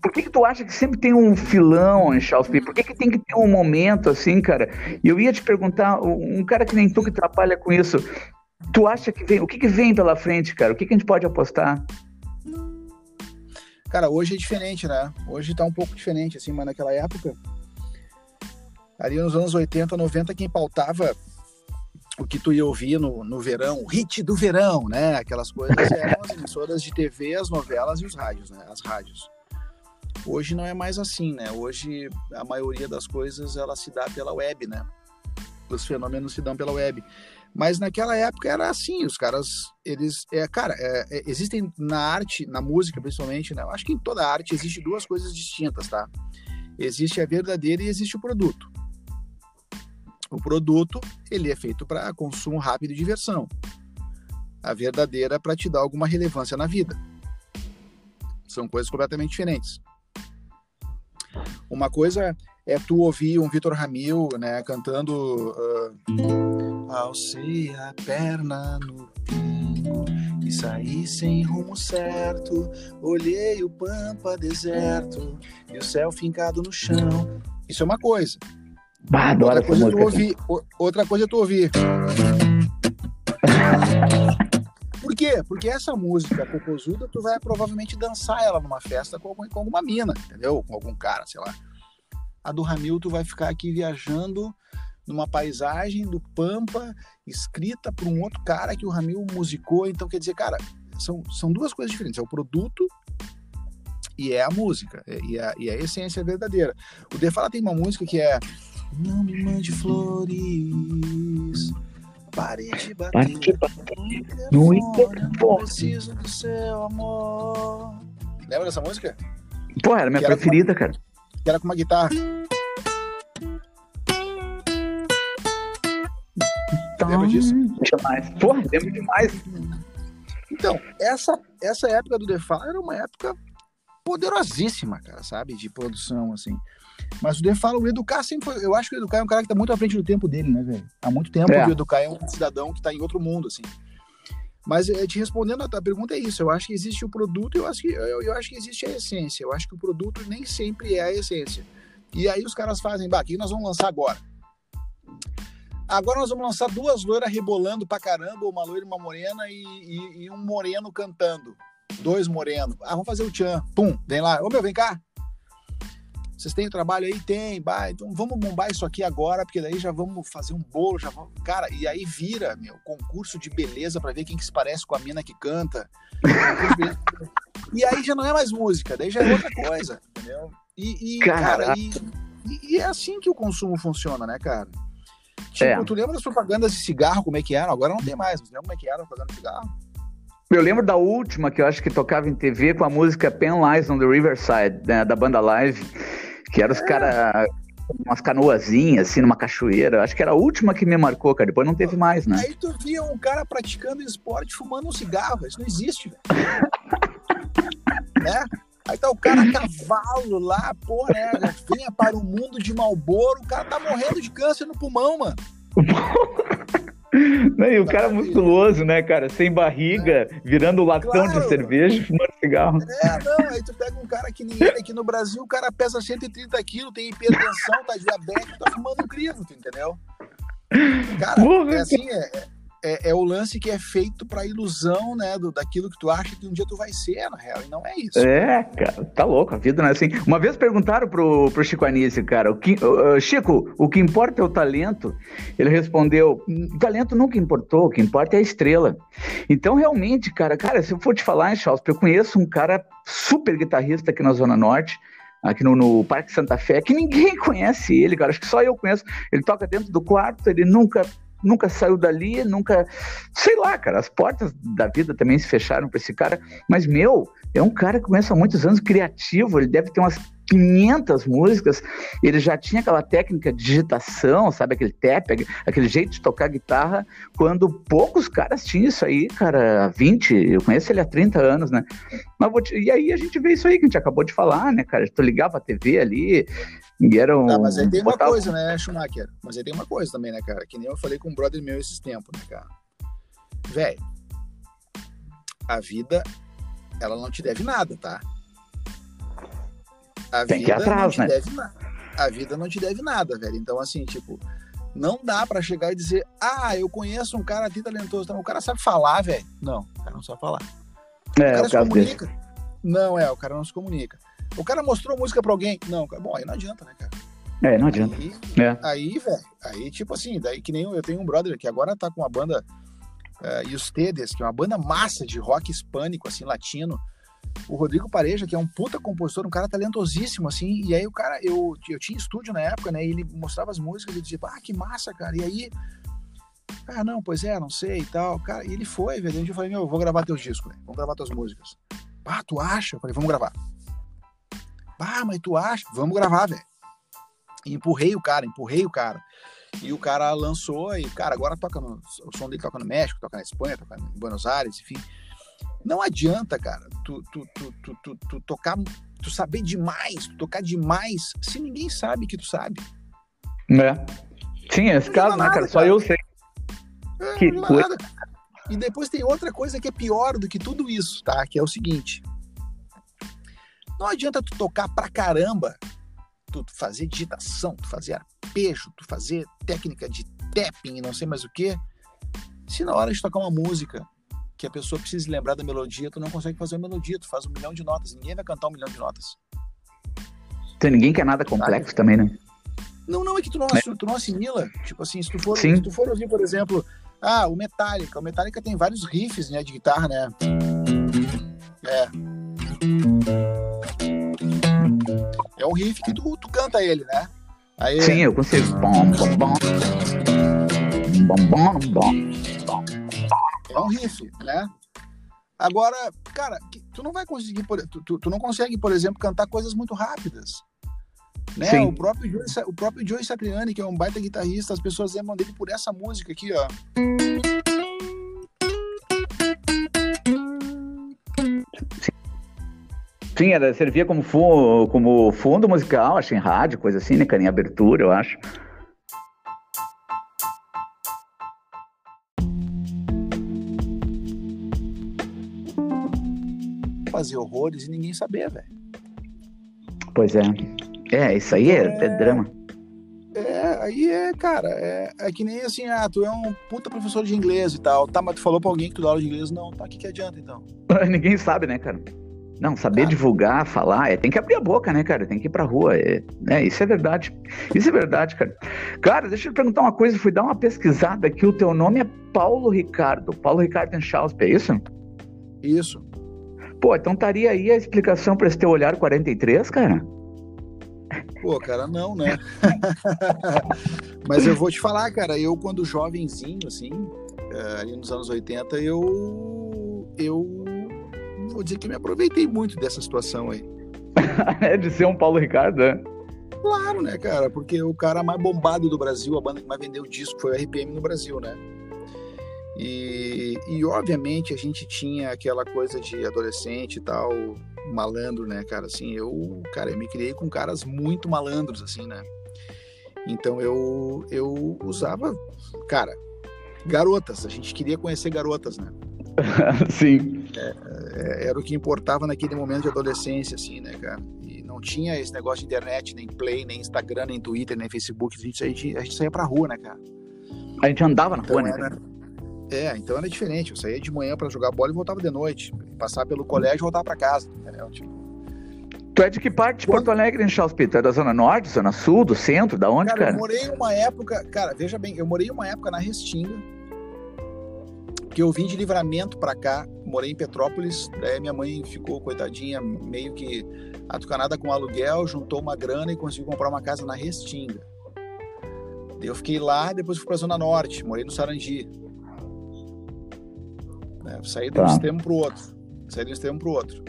Por que que tu acha que sempre tem um filão P? Por que que tem que ter um momento assim, cara? E eu ia te perguntar, um cara que nem tu que trabalha com isso, tu acha que vem... O que que vem pela frente, cara? O que que a gente pode apostar? Cara, hoje é diferente, né? Hoje tá um pouco diferente, assim, mas naquela época, ali nos anos 80, 90, quem pautava o que tu ia ouvir no, no verão, o hit do verão, né? Aquelas coisas (laughs) eram as emissoras de TV, as novelas e os rádios, né? As rádios. Hoje não é mais assim, né? Hoje a maioria das coisas ela se dá pela web, né? Os fenômenos se dão pela web. Mas naquela época era assim, os caras, eles, é, cara, é, é, existem na arte, na música principalmente, né? Eu acho que em toda arte existe duas coisas distintas, tá? Existe a verdadeira e existe o produto. O produto, ele é feito para consumo rápido e diversão. A verdadeira é para te dar alguma relevância na vida. São coisas completamente diferentes. Uma coisa é tu ouvir um Vitor Ramil, né, cantando uh, Alcei a perna no pingo e saí sem rumo certo, olhei o pampa deserto e o céu fincado no chão. Isso é uma coisa. Bah, adoro outra, coisa é música. ouvir, outra coisa é tu ouvir. (laughs) Por quê? Porque essa música cocosuda, tu vai provavelmente dançar ela numa festa com, algum, com alguma mina, entendeu? Com algum cara, sei lá. A do Ramil, tu vai ficar aqui viajando numa paisagem do Pampa, escrita por um outro cara que o Ramil musicou. Então, quer dizer, cara, são, são duas coisas diferentes. É o produto e é a música. é- E a, e a essência verdadeira. O Defala tem uma música que é Não me mande flores, pare de bater. Pare de no interfone. preciso do seu amor. Lembra dessa música? Pô, era minha Que era preferida, cara. Que era com uma guitarra. Lembra disso? Demais. Porra, lembro demais. Então, essa, essa época do Fall era uma época poderosíssima, cara, sabe? De produção, assim. Mas o The Fall, o Educar sempre foi. Eu acho que o Educar é um cara que tá muito à frente do tempo dele, né, velho? Há muito tempo É. que o Educar é um cidadão que tá em outro mundo, assim. Mas eh, te respondendo a tua pergunta é isso. Eu acho que existe o produto e eu acho que, eu, eu acho que existe a essência. Eu acho que o produto nem sempre é a essência. E aí os caras fazem, bah, o que nós vamos lançar agora? Agora nós vamos lançar duas loiras rebolando pra caramba, uma loira e uma morena, e, e- e um moreno cantando. Dois morenos. Ah, vamos fazer o tchan. Pum, vem lá. Ô meu, vem cá. Vocês têm trabalho aí? Tem, bah, então vamos bombar isso aqui agora, porque daí já vamos fazer um bolo, já vamos. Cara, e aí vira, meu, concurso de beleza pra ver quem que se parece com a mina que canta. (laughs) E aí já não é mais música, daí já é outra coisa, entendeu? E, e, cara, e- e é assim que o consumo funciona, né, cara? Tipo, É. tu lembra das propagandas de cigarro, como é que eram? Agora não tem mais, mas lembra como é que era a propaganda de cigarro? Eu lembro da última que eu acho que tocava em TV com a música Pen Lies on the Riverside, né, da banda Live, que era os É. caras umas canoazinhas, assim, numa cachoeira. Acho que era a última que me marcou, cara. Depois não teve mais, né? Aí tu via um cara praticando esporte fumando um cigarro. Isso não existe, velho. né? (laughs) Aí tá o cara a cavalo lá, porra, né? Venha para o mundo de Malboro, o cara tá morrendo de câncer no pulmão, mano. (laughs) Não, E o cara Maravilha. musculoso, né, cara? Sem barriga, virando latão Claro. de cerveja e fumando cigarro. É, não, aí tu pega um cara que ele aqui no Brasil, o cara pesa 130 quilos, tem hipertensão, tá diabético, tá fumando um crivo, entendeu? Cara, Porra, é assim, é, é, é o lance que é feito pra ilusão, né, do, daquilo que tu acha que um dia tu vai ser, na real, e não é isso. É, cara, tá louco, a vida não é assim. Uma vez perguntaram pro, pro Chico Anísio, cara, o que, uh, Chico, o que importa é o talento? Ele respondeu, o talento nunca importou, o que importa é a estrela. Então, realmente, cara, cara, se eu for te falar, hein, Charles, eu conheço um cara super guitarrista aqui na Zona Norte, aqui no, no Parque Santa Fé, que ninguém (laughs) conhece ele, cara, acho que só eu conheço. Ele toca dentro do quarto, ele nunca nunca saiu dali, nunca, sei lá, cara, as portas da vida também se fecharam para esse cara, mas meu, é um cara que começa há muitos anos criativo, ele deve ter umas 500 músicas, ele já tinha aquela técnica de digitação, sabe, aquele tap, aquele jeito de tocar guitarra, quando poucos caras tinham isso aí, cara, há 20, eu conheço ele há 30 anos, né? Mas te- e aí a gente vê isso aí que a gente acabou de falar, né, cara? Tu ligava a TV ali e era um. Tá, mas aí tem uma botava- coisa, né, Schumacher? Mas aí tem uma coisa também, né, cara? Que nem eu falei com um brother meu esses tempos, né, cara? Velho, a vida, ela não te deve nada, tá? A Tem que ir vida atrás, não te né? deve nada. A vida não te deve nada, velho. Então, assim, tipo, não dá pra chegar e dizer, ah, eu conheço um cara aqui talentoso. Não, o cara sabe falar, velho. Não, o cara não sabe falar. É, o cara o se caso dele. comunica. Não, é, o cara não se comunica. O cara mostrou música pra alguém. Não, cara, bom, aí não adianta, né, cara? É, não adianta. Aí, É. aí, velho, aí, tipo assim, daí que nem eu, eu tenho um brother que agora tá com uma banda uh, e os Tedes, que é uma banda massa de rock hispânico, assim, latino. O Rodrigo Pareja, que é um puta compositor, um cara talentosíssimo, assim, e aí o cara, eu, eu tinha estúdio na época, né, e ele mostrava as músicas e dizia, ah, que massa, cara, e aí, ah, não, pois é, não sei e tal, cara, e ele foi, velho, e eu falei, meu, eu vou gravar teus discos, velho, vamos gravar tuas músicas. Ah, tu acha? Eu falei, vamos gravar. Ah, mas tu acha? Vamos gravar, velho. E empurrei o cara, empurrei o cara. E o cara lançou e, cara, agora toca no. O som dele toca no México, toca na Espanha, toca em Buenos Aires, enfim. Não adianta, cara, tu, tu, tu, tu, tu, tocar, tu saber demais, tu tocar demais, se ninguém sabe que tu sabe. É. Sim, esse não caso, né, cara? cara? Só eu sei. É, que coisa. E depois tem outra coisa que é pior do que tudo isso, tá? Que é o seguinte. Não adianta tu tocar pra caramba, tu fazer digitação, tu fazer arpejo, tu fazer técnica de tapping e não sei mais o que, se na hora de tocar uma música que a pessoa precisa lembrar da melodia, tu não consegue fazer uma melodia, tu faz um milhão de notas, ninguém vai cantar um milhão de notas. Então ninguém quer nada complexo também, né? Não, não, é que tu não, é. tu não assimila. Tipo assim, se tu for, Sim. se tu for ouvir, por exemplo, ah, o Metallica. O Metallica tem vários riffs, né, de guitarra, né? É. É um riff que tu, tu canta ele, né? Aí, Sim, eu consigo. Bom, bom, bom. Bom, bom, bom. É um riff, né? Agora, cara, tu não vai conseguir, tu, tu, tu não consegue, por exemplo, cantar coisas muito rápidas. Né? Sim. O próprio Joey, o próprio Joey Satriani, que é um baita guitarrista, as pessoas lembram dele por essa música aqui, ó. Sim, servia como, fundo, como fundo musical, acho, em rádio, coisa assim, né, cara? Em abertura, eu acho. Fazer horrores e ninguém saber, velho. Pois é. É, isso aí é, é, é drama. É, aí é, cara, é, é que nem assim, ah, tu é um puta professor de inglês e tal. Tá, mas tu falou pra alguém que tu dá aula de inglês? Não, tá, o que, que adianta então? (laughs) Ninguém sabe, né, cara? Não, saber cara. divulgar, falar, é, tem que abrir a boca, né, cara? Tem que ir pra rua. É, é, isso é verdade. Isso é verdade, cara. Cara, deixa eu te perguntar uma coisa. Fui dar uma pesquisada aqui. O teu nome é Paulo Ricardo. Paulo Ricardo Enchalsp, é isso? Isso. Pô, então estaria aí a explicação para esse teu olhar 43, cara? Pô, cara, não, né? (laughs) Mas eu vou te falar, cara, eu quando jovenzinho, assim, eh, ali nos anos 80, eu. Eu vou dizer que me aproveitei muito dessa situação aí. (laughs) é de ser um Paulo Ricardo, né? Claro, né, cara? Porque o cara mais bombado do Brasil, a banda que mais vendeu disco foi o RPM no Brasil, né? E, e obviamente a gente tinha aquela coisa de adolescente e tal, malandro, né, cara? Assim, eu, cara, eu me criei com caras muito malandros, assim, né? Então eu, eu usava, cara, garotas. A gente queria conhecer garotas, né? (laughs) Sim. É, é, era o que importava naquele momento de adolescência, assim, né, cara? E não tinha esse negócio de internet, nem Play, nem Instagram, nem Twitter, nem Facebook. A gente, a gente, a gente saía pra rua, né, cara? A gente andava na então, rua, né? Era, é, então era diferente. Eu saía de manhã para jogar bola e voltava de noite. Passar pelo colégio e voltava para casa, entendeu? Tipo... Tu é de que parte de Porto Alegre, em Charles Peter? É da Zona Norte, Zona Sul, do centro? Da onde, cara? cara? Eu morei uma época, cara, veja bem, eu morei uma época na Restinga, que eu vim de livramento para cá, morei em Petrópolis, daí minha mãe ficou, coitadinha, meio que atucanada com aluguel, juntou uma grana e conseguiu comprar uma casa na Restinga. Eu fiquei lá, depois fui para a Zona Norte, morei no Sarandi. Né? Saí de um tá. extremo para o outro. Saí de um extremo para o outro.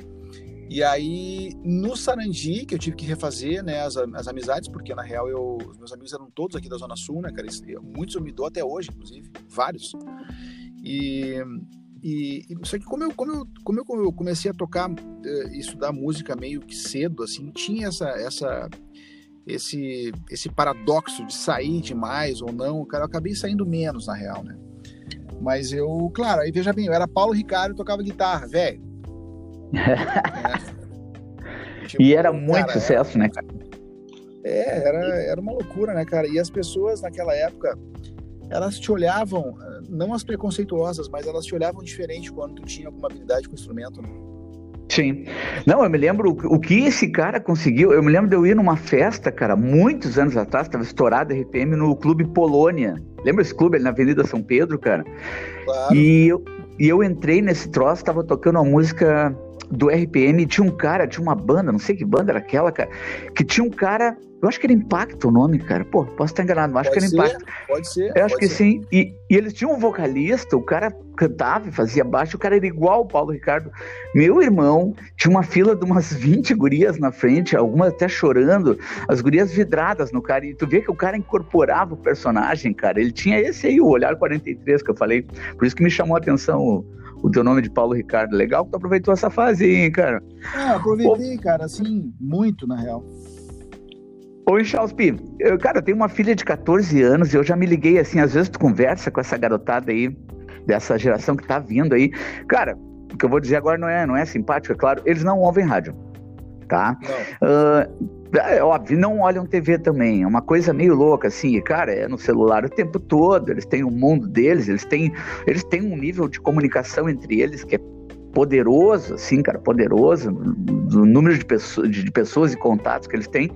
E aí, no Sarandi, que eu tive que refazer né, as, as amizades, porque na real eu, os meus amigos eram todos aqui da Zona Sul, né, cara? Muitos eu me dou até hoje, inclusive, vários. E, e, só que como eu, como eu, como eu comecei a tocar eh, e estudar música meio que cedo, assim, tinha essa, essa, esse, esse paradoxo de sair demais ou não, cara, eu acabei saindo menos, na real, né? Mas eu, claro, aí veja bem, eu era Paulo Ricardo e tocava guitarra, velho. (laughs) é. tipo, e era muito cara, sucesso, era, né, cara? É, era, era uma loucura, né, cara? E as pessoas naquela época, elas te olhavam, não as preconceituosas, mas elas te olhavam diferente quando tu tinha alguma habilidade com o instrumento, né? Sim. Não, eu me lembro o que esse cara conseguiu. Eu me lembro de eu ir numa festa, cara, muitos anos atrás, estava estourado RPM no Clube Polônia. Lembra esse clube ali na Avenida São Pedro, cara? Claro. E eu, e eu entrei nesse troço, estava tocando uma música do RPM, tinha um cara, tinha uma banda, não sei que banda era aquela, cara, que tinha um cara eu acho que era Impacto o nome, cara. Pô, posso estar enganado, mas acho que era ser, Impacto. Pode ser. Eu acho que ser. sim. E, e, eles tinham um vocalista, o cara cantava e fazia baixo, o cara era igual o Paulo Ricardo. Meu irmão tinha uma fila de umas (laughs) 20 gurias na frente, algumas até chorando, as gurias vidradas no cara. E tu vê que o cara incorporava o personagem, cara. Ele tinha esse aí, o olhar 43 que eu falei. Por isso que me chamou a atenção o, o teu nome de Paulo Ricardo. Legal que tu aproveitou essa fase, hein, cara? É, aproveitei, Ô... cara, assim, muito, na real. Oi, Chalspi, eu, cara, eu tenho uma filha de 14 anos e eu já me liguei assim, às vezes tu conversa com essa garotada aí, dessa geração que tá vindo aí. Cara, o que eu vou dizer agora não é, não é simpático, é claro, eles não ouvem rádio, tá? Uh, é óbvio, não olham TV também, é uma coisa meio louca, assim, cara, é no celular o tempo todo, eles têm o um mundo deles, eles têm, eles têm um nível de comunicação entre eles que é poderoso, assim, cara, poderoso, do número de, pessoas, de pessoas e contatos que eles têm,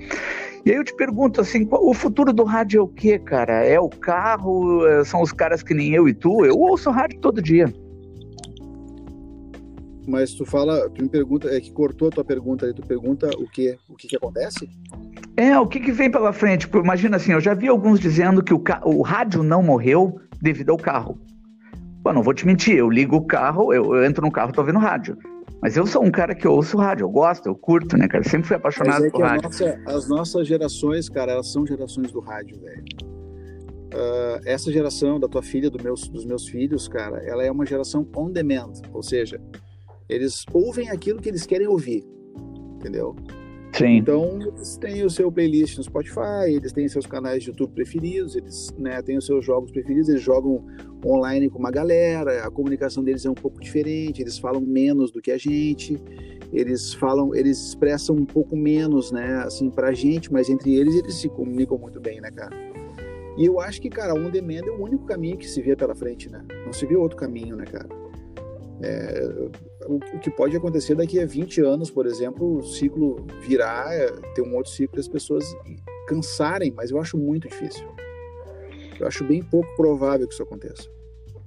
e aí eu te pergunto assim, o futuro do rádio é o quê, cara? É o carro? É, são os caras que nem eu e tu? Eu ouço rádio todo dia. Mas tu fala, tu me pergunta, é que cortou a tua pergunta aí, tu pergunta o que, o que que acontece? É, o que que vem pela frente? Imagina assim, eu já vi alguns dizendo que o, o rádio não morreu devido ao carro. Pô, não vou te mentir, eu ligo o carro, eu, eu entro no carro, tô ouvindo rádio. Mas eu sou um cara que ouço rádio, eu gosto, eu curto, né, cara? Sempre fui apaixonado é por rádio. Nossa, as nossas gerações, cara, elas são gerações do rádio, velho. Uh, essa geração da tua filha, do meus, dos meus filhos, cara, ela é uma geração on demand, ou seja, eles ouvem aquilo que eles querem ouvir, entendeu? Sim. Então, eles têm o seu playlist no Spotify, eles têm seus canais de YouTube preferidos, eles né, têm os seus jogos preferidos, eles jogam online com uma galera, a comunicação deles é um pouco diferente, eles falam menos do que a gente, eles falam, eles expressam um pouco menos, né, assim, pra gente, mas entre eles eles se comunicam muito bem, né, cara? E eu acho que, cara, o on demand é o único caminho que se vê pela frente, né? Não se vê outro caminho, né, cara? É, o, que pode acontecer daqui a 20 anos, por exemplo, o ciclo virar, é, ter um outro ciclo e as pessoas cansarem, mas eu acho muito difícil. Eu acho bem pouco provável que isso aconteça.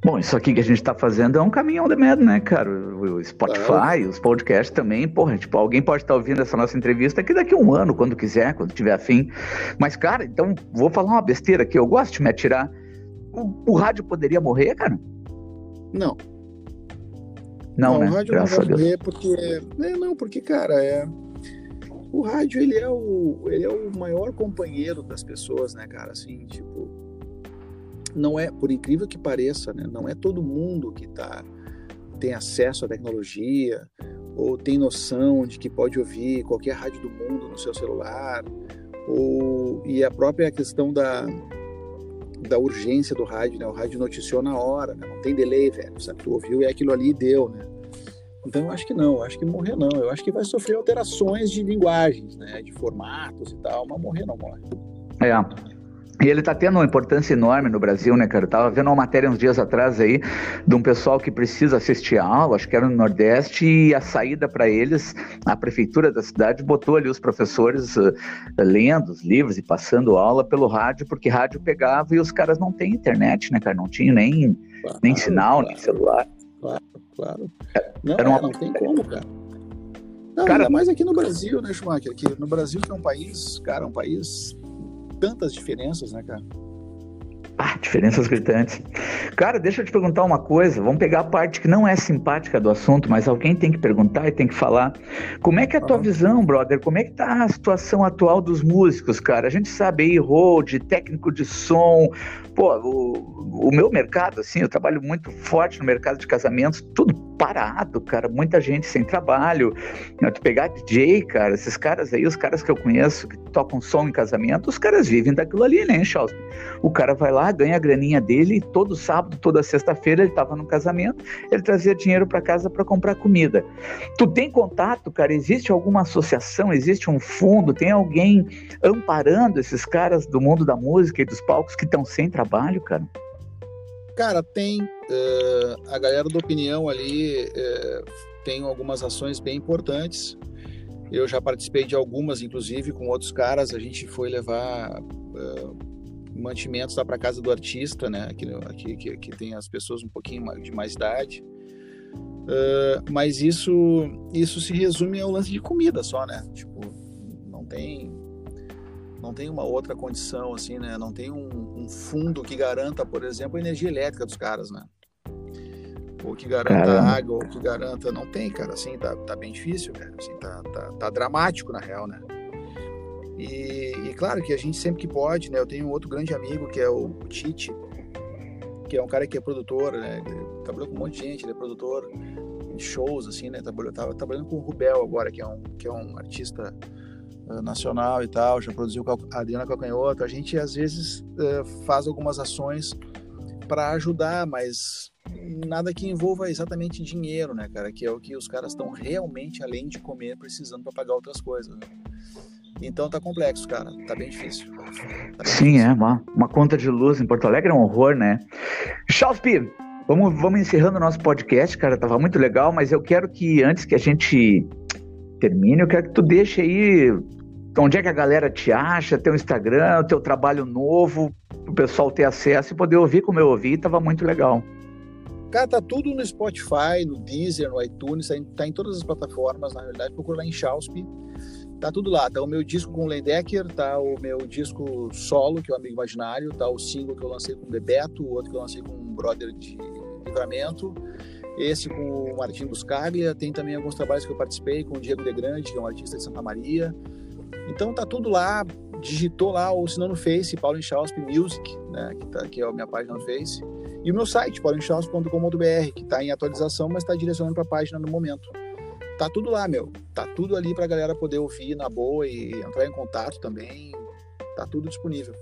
Bom, isso aqui que a gente está fazendo é um caminhão de medo, né, cara? O Spotify, claro. os podcasts também, porra, tipo, alguém pode estar tá ouvindo essa nossa entrevista aqui daqui a um ano, quando quiser, quando tiver afim. Mas, cara, então, vou falar uma besteira aqui, eu gosto de me atirar. O, o rádio poderia morrer, cara? Não, não, não né? o rádio Graças não vai morrer porque. É, não, porque, cara, é. O rádio, ele é o, ele é o maior companheiro das pessoas, né, cara? Assim, tipo. Não é, por incrível que pareça, né? Não é todo mundo que tá, tem acesso à tecnologia ou tem noção de que pode ouvir qualquer rádio do mundo no seu celular. Ou, e a própria questão da, da urgência do rádio, né? O rádio noticiou na hora, né? não tem delay, velho, sabe? Tu ouviu e aquilo ali deu, né? Então eu acho que não, eu acho que morrer não, eu acho que vai sofrer alterações de linguagens, né? De formatos e tal, mas morrer não morre. É. E ele está tendo uma importância enorme no Brasil, né, cara? Eu tava vendo uma matéria uns dias atrás aí de um pessoal que precisa assistir a aula, acho que era no Nordeste, e a saída para eles, a prefeitura da cidade botou ali os professores uh, lendo os livros e passando aula pelo rádio, porque rádio pegava e os caras não têm internet, né, cara? Não tinha nem, claro, nem sinal, claro, nem celular. Claro, claro. Não, era uma... é, não tem como, cara. Não, cara, ainda mais aqui no Brasil, né, Schumacher? Aqui no Brasil, que é um país, cara, um país tantas diferenças, né, cara? Ah, diferenças gritantes. Cara, deixa eu te perguntar uma coisa. Vamos pegar a parte que não é simpática do assunto, mas alguém tem que perguntar e tem que falar. Como é que é a tua visão, brother? Como é que tá a situação atual dos músicos, cara? A gente sabe aí, hold, técnico de som. Pô, o, o meu mercado, assim, eu trabalho muito forte no mercado de casamentos, tudo parado, cara, muita gente sem trabalho. Tu pegar DJ, cara, esses caras aí, os caras que eu conheço que tocam som em casamento, os caras vivem daquilo ali, né, Charles? O cara vai lá, ganha a graninha dele, todo sábado, toda sexta-feira ele tava no casamento, ele trazia dinheiro para casa para comprar comida. Tu tem contato, cara? Existe alguma associação, existe um fundo, tem alguém amparando esses caras do mundo da música e dos palcos que estão sem trabalho, cara? Cara, tem. Uh, a galera da opinião ali uh, tem algumas ações bem importantes. Eu já participei de algumas, inclusive com outros caras. A gente foi levar uh, mantimentos lá para casa do artista, né? Aqui, aqui que, que, tem as pessoas um pouquinho de mais idade. mas isso, isso se resume ao lance de comida só, né? Tipo, não tem não tem uma outra condição, assim, né? Não tem um, um fundo que garanta, por exemplo, a energia elétrica dos caras, né? Ou que garanta Caramba. água, ou que garanta. Não tem, cara, assim, tá, tá bem difícil, cara. Assim, tá, tá, tá dramático, na real, né? E, e, claro que a gente sempre que pode, né? Eu tenho um outro grande amigo que é o Tite, que é um cara que é produtor, né? Ele trabalhou com um monte de gente, ele é produtor de shows, assim, né? Trabalhou, tava trabalhando com o Rubel agora, que é um, que é um artista nacional e tal, já produziu a Adriana Calcanhoto. A gente, às vezes, uh, faz algumas ações para ajudar, mas nada que envolva exatamente dinheiro, né, cara? Que é o que os caras estão realmente, além de comer, precisando para pagar outras coisas. Né? Então tá complexo, cara. Tá bem difícil. Tá bem Sim, difícil. é. Uma, uma conta de luz em Porto Alegre é um horror, né? Chauspi, vamos, vamos encerrando o nosso podcast, cara. Tava muito legal, mas eu quero que antes que a gente termine, eu quero que tu deixe aí onde é que a galera te acha, teu Instagram, teu trabalho novo, o pessoal ter acesso e poder ouvir como eu ouvi, tava muito legal. Cara, tá tudo no Spotify, no Deezer, no iTunes, tá em, tá todas as plataformas, na realidade, procura lá em Chausp. Tá tudo lá, tá o meu disco com o Lendecker, tá o meu disco solo, que é o Amigo Imaginário, tá o single que eu lancei com o Bebeto, o outro que eu lancei com um brother de livramento, esse com o Martim Buscaglia, tem também alguns trabalhos que eu participei com o Diego De Grande, que é um artista de Santa Maria. Então tá tudo lá, digitou lá, ou se não no Face, Paulo Inchausp Music, né, que, tá, que é a minha página no Face. E o meu site, paulinchausp.com.br, que está em atualização, mas está direcionando para a página no momento tá tudo lá, meu. Tá tudo ali pra galera poder ouvir na boa e entrar em contato também. Tá tudo disponível.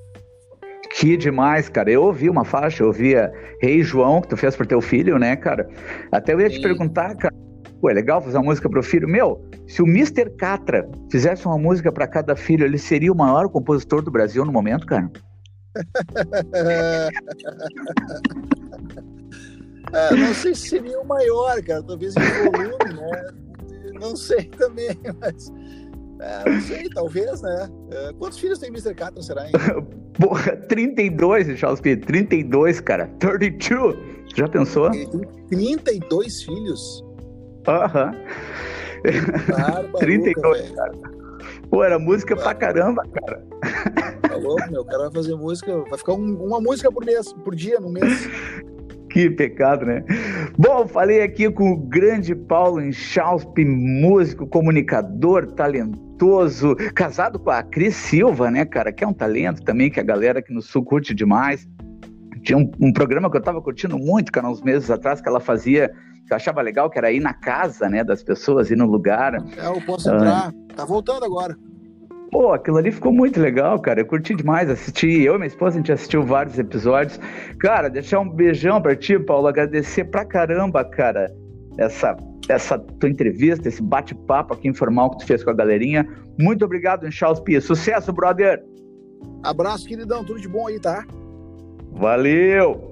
Que demais, cara. Eu ouvi uma faixa, eu ouvia Rei João, que tu fez pro teu filho, né, cara? Até eu ia Sim. te perguntar, cara. Pô, é legal fazer uma música pro filho. Meu, se o Mr. Catra fizesse uma música para cada filho, ele seria o maior compositor do Brasil no momento, cara? (laughs) ah, não sei se seria o maior, cara. Talvez em volume, né? Não sei também, mas. É, não sei, talvez, né? É, quantos filhos tem Mr. Catra, será, hein? (laughs) Porra, 32, Charles P. 32, cara. 32. Já pensou? Ele tem 32 filhos? Aham. Uh -huh. 32, véio. cara. Pô, era música pra caramba, cara. Tá louco, meu? O cara vai fazer música, vai ficar um, uma música por mês, por dia, no mês. (laughs) Que pecado, né? Bom, falei aqui com o grande Paulo Inchausp, músico, comunicador, talentoso, casado com a Cris Silva, né, cara, que é um talento também, que a galera aqui no Sul curte demais. Tinha um, um programa que eu tava curtindo muito, cara, uns meses atrás, que ela fazia, que eu achava legal, que era ir na casa, né, das pessoas, ir no lugar. É, eu posso entrar. Ah, tá voltando agora. Pô, aquilo ali ficou muito legal, cara. Eu curti demais assistir. Eu e minha esposa, a gente assistiu vários episódios. Cara, deixar um beijão pra ti, Paulo. Agradecer pra caramba, cara, essa, essa tua entrevista, esse bate-papo aqui informal que tu fez com a galerinha. Muito obrigado, Charles Pia. Sucesso, brother! Abraço, queridão. Tudo de bom aí, tá? Valeu!